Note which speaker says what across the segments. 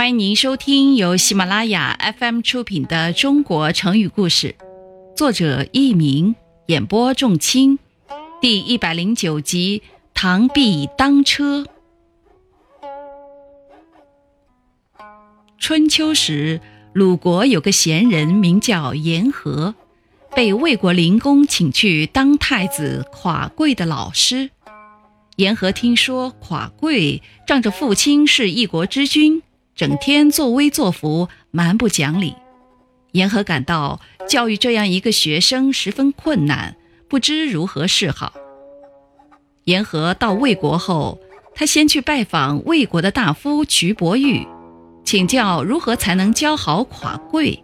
Speaker 1: 欢迎您收听由喜马拉雅 FM 出品的《中国成语故事》，作者佚名，演播仲卿，第一百零九集《螳臂当车》。春秋时，鲁国有个贤人名叫颜和，被魏国灵公请去当太子垮贵的老师。颜和听说垮贵仗着父亲是一国之君。整天作威作福，蛮不讲理。言和感到教育这样一个学生十分困难，不知如何是好。言和到魏国后，他先去拜访魏国的大夫瞿伯玉，请教如何才能教好垮贵。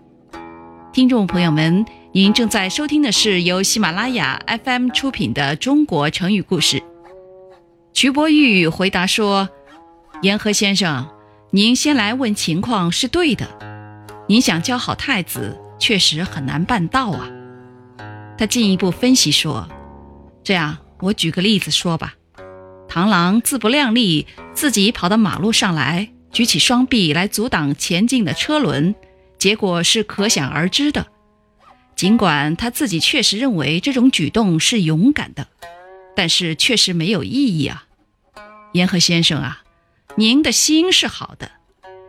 Speaker 1: 听众朋友们，您正在收听的是由喜马拉雅 FM 出品的《中国成语故事》。瞿伯玉回答说：“言和先生。”您先来问情况是对的，您想教好太子，确实很难办到啊。他进一步分析说：“这样，我举个例子说吧。螳螂自不量力，自己跑到马路上来，举起双臂来阻挡前进的车轮，结果是可想而知的。尽管他自己确实认为这种举动是勇敢的，但是确实没有意义啊，言和先生啊。”您的心是好的，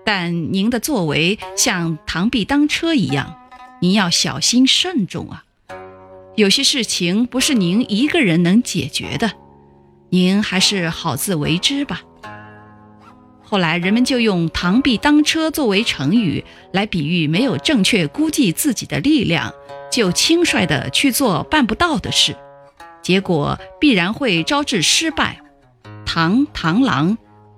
Speaker 1: 但您的作为像螳臂当车一样，您要小心慎重啊。有些事情不是您一个人能解决的，您还是好自为之吧。后来人们就用“螳臂当车”作为成语来比喻没有正确估计自己的力量，就轻率地去做办不到的事，结果必然会招致失败。螳螳螂。